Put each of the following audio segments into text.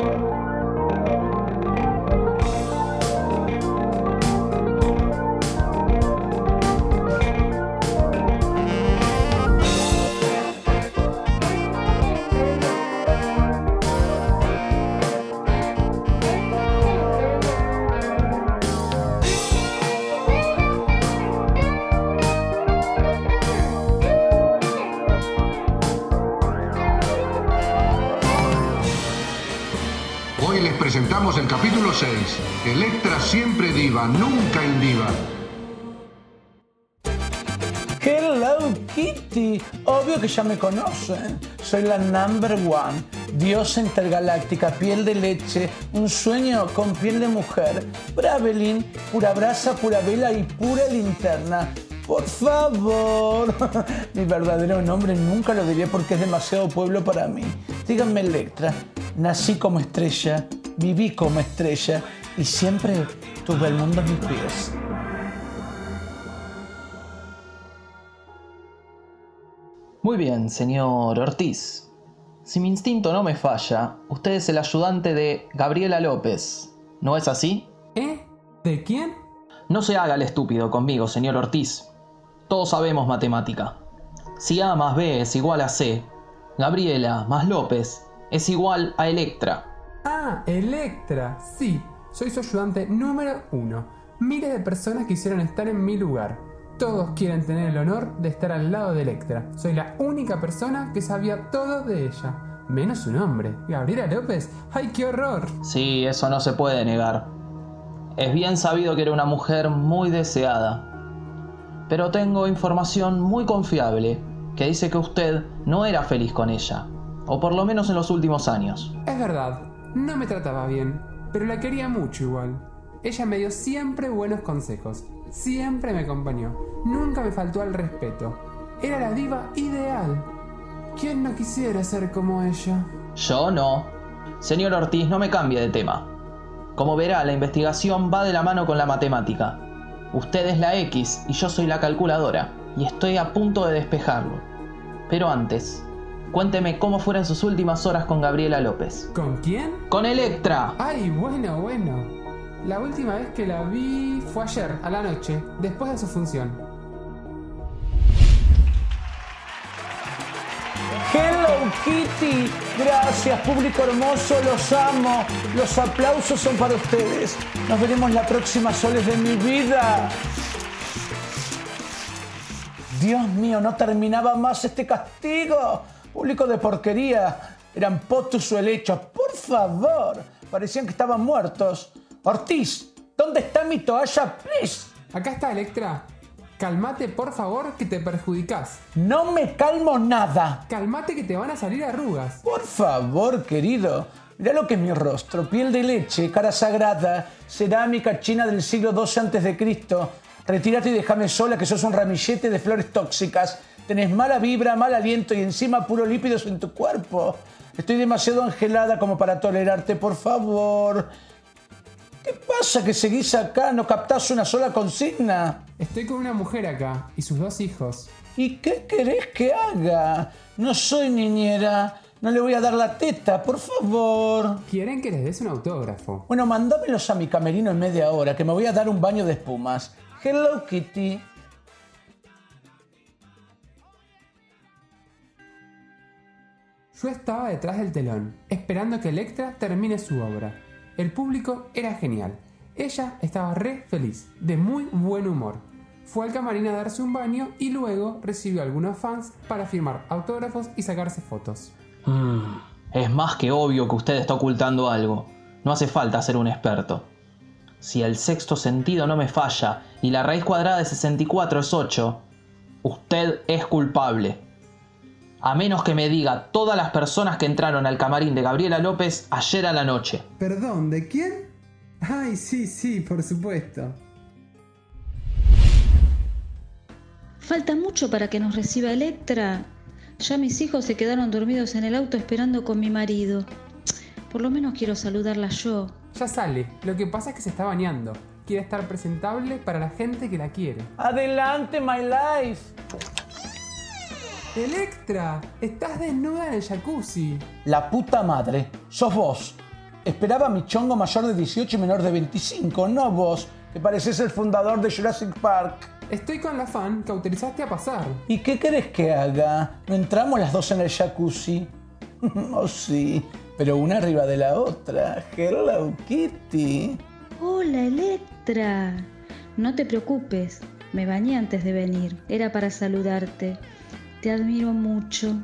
Hoy les presentamos el capítulo 6. Electra siempre diva, nunca indiva. Hello Kitty, obvio que ya me conocen. Soy la number one, diosa intergaláctica, piel de leche, un sueño con piel de mujer, Bravelin, pura brasa, pura vela y pura linterna. Por favor, mi verdadero nombre nunca lo diré porque es demasiado pueblo para mí. Díganme Electra, nací como estrella, viví como estrella y siempre tuve el mundo a mis pies. Muy bien, señor Ortiz. Si mi instinto no me falla, usted es el ayudante de Gabriela López. ¿No es así? ¿Eh? ¿De quién? No se haga el estúpido conmigo, señor Ortiz. Todos sabemos matemática. Si A más B es igual a C, Gabriela más López es igual a Electra. Ah, Electra. Sí, soy su ayudante número uno. Miles de personas quisieron estar en mi lugar. Todos quieren tener el honor de estar al lado de Electra. Soy la única persona que sabía todo de ella. Menos su nombre. Gabriela López. ¡Ay, qué horror! Sí, eso no se puede negar. Es bien sabido que era una mujer muy deseada. Pero tengo información muy confiable que dice que usted no era feliz con ella. O por lo menos en los últimos años. Es verdad, no me trataba bien, pero la quería mucho igual. Ella me dio siempre buenos consejos, siempre me acompañó, nunca me faltó al respeto. Era la diva ideal. ¿Quién no quisiera ser como ella? Yo no. Señor Ortiz, no me cambie de tema. Como verá, la investigación va de la mano con la matemática. Usted es la X y yo soy la calculadora, y estoy a punto de despejarlo. Pero antes, cuénteme cómo fueron sus últimas horas con Gabriela López. ¿Con quién? ¡Con Electra! Ay, bueno, bueno. La última vez que la vi fue ayer, a la noche, después de su función. Hello Kitty, gracias público hermoso, los amo, los aplausos son para ustedes. Nos veremos la próxima soles de mi vida. Dios mío, no terminaba más este castigo. Público de porquería, eran potus o helechos, por favor, parecían que estaban muertos. Ortiz, ¿dónde está mi toalla, please? Acá está Electra. Calmate, por favor, que te perjudicas. No me calmo nada. Calmate que te van a salir arrugas. Por favor, querido. Mirá lo que es mi rostro. Piel de leche, cara sagrada, cerámica china del siglo XII a.C. Retírate y déjame sola que sos un ramillete de flores tóxicas. Tenés mala vibra, mal aliento y encima puro lípidos en tu cuerpo. Estoy demasiado angelada como para tolerarte, por favor. ¿Qué pasa que seguís acá? ¿No captás una sola consigna? Estoy con una mujer acá y sus dos hijos. ¿Y qué querés que haga? No soy niñera. No le voy a dar la teta, por favor. Quieren que les des un autógrafo. Bueno, mandámelos a mi camerino en media hora, que me voy a dar un baño de espumas. Hello Kitty. Yo estaba detrás del telón, esperando que Electra termine su obra. El público era genial. Ella estaba re feliz, de muy buen humor. Fue al camarín a darse un baño y luego recibió a algunos fans para firmar autógrafos y sacarse fotos. Mm, es más que obvio que usted está ocultando algo. No hace falta ser un experto. Si el sexto sentido no me falla y la raíz cuadrada de 64 es 8, usted es culpable. A menos que me diga todas las personas que entraron al camarín de Gabriela López ayer a la noche. Perdón, ¿de quién? Ay, sí, sí, por supuesto. Falta mucho para que nos reciba Electra. Ya mis hijos se quedaron dormidos en el auto esperando con mi marido. Por lo menos quiero saludarla yo. Ya sale, lo que pasa es que se está bañando. Quiere estar presentable para la gente que la quiere. Adelante, my life. Electra, estás desnuda en el jacuzzi. La puta madre. Sos vos. Esperaba a mi chongo mayor de 18 y menor de 25, no vos, que pareces el fundador de Jurassic Park. Estoy con la fan que autorizaste a pasar. ¿Y qué querés que haga? ¿No entramos las dos en el jacuzzi? oh sí, pero una arriba de la otra. Hello Kitty. Hola, Electra. No te preocupes, me bañé antes de venir. Era para saludarte. Te admiro mucho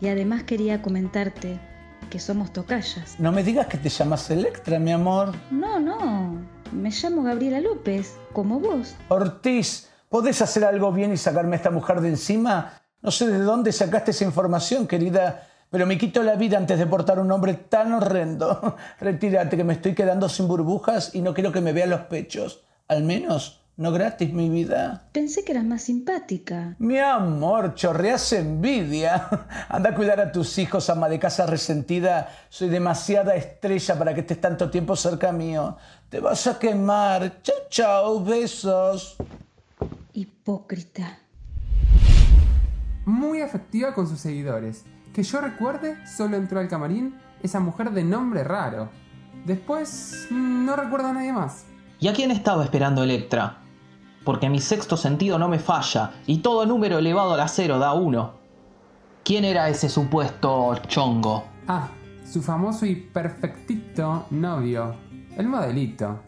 y además quería comentarte que somos tocallas. No me digas que te llamas Electra, mi amor. No, no. Me llamo Gabriela López, como vos. Ortiz, ¿podés hacer algo bien y sacarme a esta mujer de encima? No sé de dónde sacaste esa información, querida, pero me quito la vida antes de portar un nombre tan horrendo. Retírate, que me estoy quedando sin burbujas y no quiero que me vean los pechos. Al menos no gratis, mi vida. Pensé que eras más simpática. Mi amor, chorreas envidia. Anda a cuidar a tus hijos, ama de casa resentida. Soy demasiada estrella para que estés tanto tiempo cerca mío. Te vas a quemar. Chau, chau, besos. Hipócrita. Muy afectiva con sus seguidores. Que yo recuerde, solo entró al camarín esa mujer de nombre raro. Después, mm, no recuerdo a nadie más. ¿Y a quién estaba esperando Electra? Porque mi sexto sentido no me falla y todo número elevado a la cero da uno. ¿Quién era ese supuesto chongo? Ah, su famoso y perfectito novio, el modelito.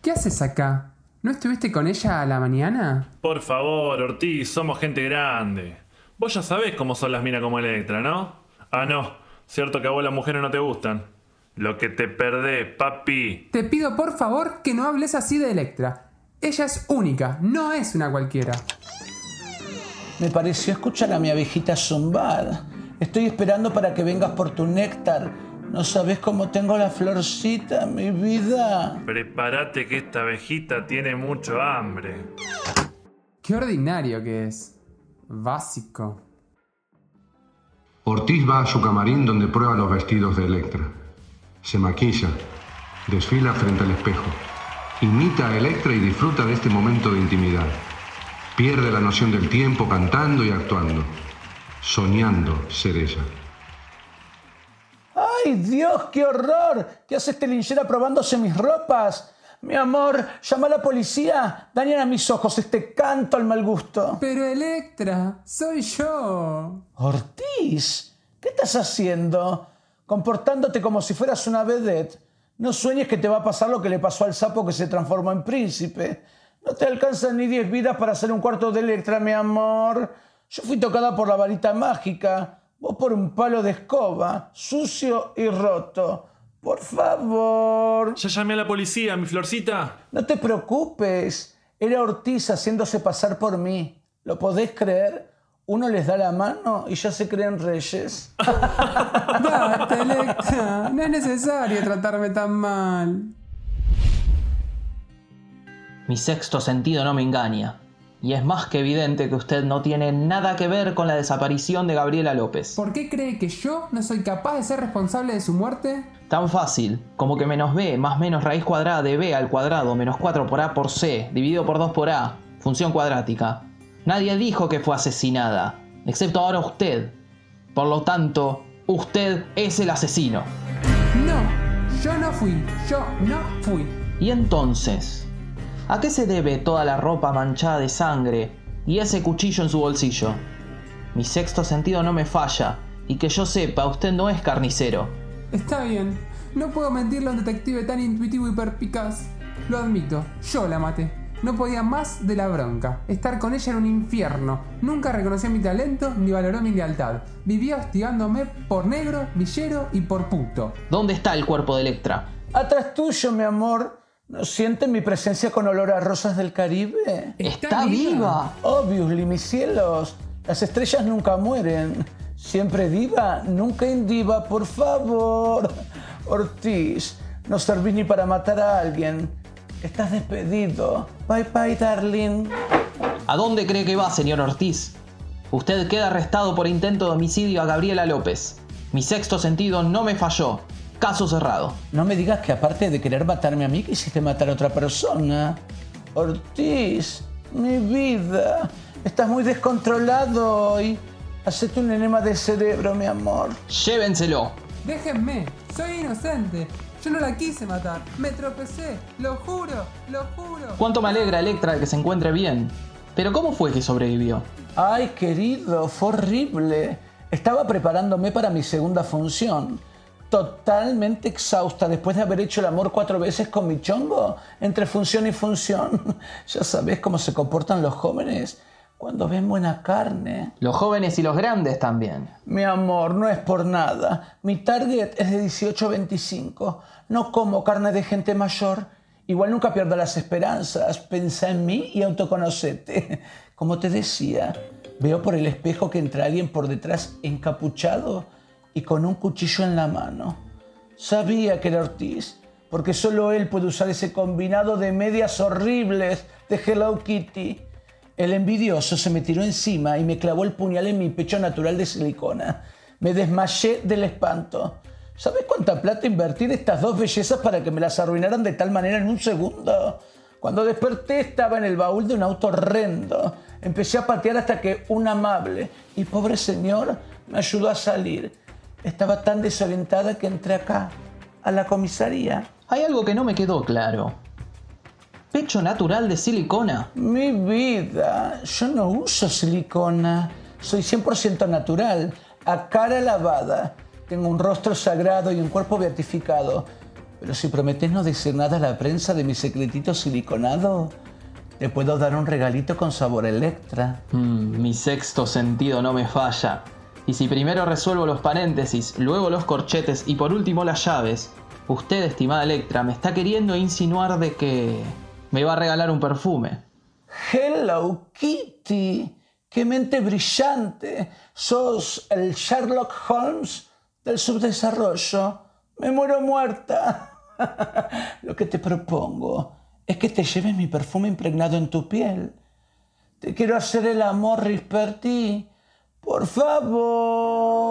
¿Qué haces acá? ¿No estuviste con ella a la mañana? Por favor, Ortiz, somos gente grande. Vos ya sabés cómo son las minas como Electra, ¿no? Ah, no. Cierto que a vos las mujeres no te gustan. Lo que te perdés, papi. Te pido por favor que no hables así de Electra. Ella es única, no es una cualquiera. Me pareció escuchar a mi abejita zumbar. Estoy esperando para que vengas por tu néctar. No sabes cómo tengo la florcita, mi vida. Prepárate que esta abejita tiene mucho hambre. Qué ordinario que es. Básico. Ortiz va a su camarín donde prueba los vestidos de Electra. Se maquilla, desfila frente al espejo, imita a Electra y disfruta de este momento de intimidad. Pierde la noción del tiempo cantando y actuando, soñando ser ella. ¡Ay, Dios, qué horror! ¿Qué hace este linchera probándose mis ropas? Mi amor, llama a la policía. Dañan a mis ojos este canto al mal gusto. Pero Electra, soy yo. Ortiz, ¿qué estás haciendo? Comportándote como si fueras una vedette. No sueñes que te va a pasar lo que le pasó al sapo que se transformó en príncipe. No te alcanzan ni diez vidas para hacer un cuarto de Electra, mi amor. Yo fui tocada por la varita mágica. Vos por un palo de escoba, sucio y roto. Por favor. Ya llamé a la policía, mi florcita. No te preocupes. Era Ortiz haciéndose pasar por mí. ¿Lo podés creer? Uno les da la mano y ya se creen reyes. Basta. No es necesario tratarme tan mal. Mi sexto sentido no me engaña. Y es más que evidente que usted no tiene nada que ver con la desaparición de Gabriela López. ¿Por qué cree que yo no soy capaz de ser responsable de su muerte? Tan fácil como que menos b más menos raíz cuadrada de b al cuadrado menos 4 por a por c dividido por 2 por a, función cuadrática. Nadie dijo que fue asesinada, excepto ahora usted. Por lo tanto, usted es el asesino. No, yo no fui, yo no fui. Y entonces, ¿a qué se debe toda la ropa manchada de sangre y ese cuchillo en su bolsillo? Mi sexto sentido no me falla, y que yo sepa, usted no es carnicero. Está bien, no puedo mentirle a un detective tan intuitivo y perpicaz. Lo admito, yo la maté. No podía más de la bronca. Estar con ella era un infierno. Nunca reconoció mi talento ni valoró mi lealtad. Vivía hostigándome por negro, villero y por puto. ¿Dónde está el cuerpo de Electra? Atrás tuyo, mi amor. ¿No sienten mi presencia con olor a rosas del Caribe? ¡Está, viva! Obviously, mis cielos. Las estrellas nunca mueren. Siempre diva, nunca indiva, por favor. Ortiz, no servís ni para matar a alguien. Estás despedido. Bye bye, darling. ¿A dónde cree que va, señor Ortiz? Usted queda arrestado por intento de homicidio a Gabriela López. Mi sexto sentido no me falló. Caso cerrado. No me digas que aparte de querer matarme a mí, quisiste matar a otra persona. Ortiz, mi vida. Estás muy descontrolado hoy. Hacete un enema de cerebro, mi amor. Llévenselo. Déjenme, soy inocente. Yo no la quise matar. Me tropecé. Lo juro, lo juro. Cuánto me alegra, Electra, que se encuentre bien. Pero ¿cómo fue que sobrevivió? Ay, querido, fue horrible. Estaba preparándome para mi segunda función. Totalmente exhausta después de haber hecho el amor cuatro veces con mi chongo, entre función y función. Ya sabes cómo se comportan los jóvenes cuando ven buena carne. Los jóvenes y los grandes también. Mi amor, no es por nada. Mi target es de 18 a 25. No como carne de gente mayor. Igual nunca pierda las esperanzas. Pensa en mí y autoconocete. Como te decía, veo por el espejo que entra alguien por detrás encapuchado y con un cuchillo en la mano. Sabía que era Ortiz, porque solo él puede usar ese combinado de medias horribles de Hello Kitty. El envidioso se me tiró encima y me clavó el puñal en mi pecho natural de silicona. Me desmayé del espanto. ¿Sabes cuánta plata invertí en estas dos bellezas para que me las arruinaran de tal manera en un segundo? Cuando desperté estaba en el baúl de un auto horrendo. Empecé a patear hasta que un amable y pobre señor me ayudó a salir. Estaba tan desorientada que entré acá, a la comisaría. Hay algo que no me quedó claro. ¿Pecho natural de silicona? Mi vida, yo no uso silicona. Soy 100% natural, a cara lavada. Tengo un rostro sagrado y un cuerpo beatificado. Pero si prometes no decir nada a la prensa de mi secretito siliconado, te puedo dar un regalito con sabor Electra. Mm, mi sexto sentido no me falla. Y si primero resuelvo los paréntesis, luego los corchetes y por último las llaves, usted, estimada Electra, me está queriendo insinuar de que me va a regalar un perfume. Hello Kitty, qué mente brillante. Sos el Sherlock Holmes del subdesarrollo. Me muero muerta. Lo que te propongo es que te lleves mi perfume impregnado en tu piel. Te quiero hacer el amor, Risperti. Por favor.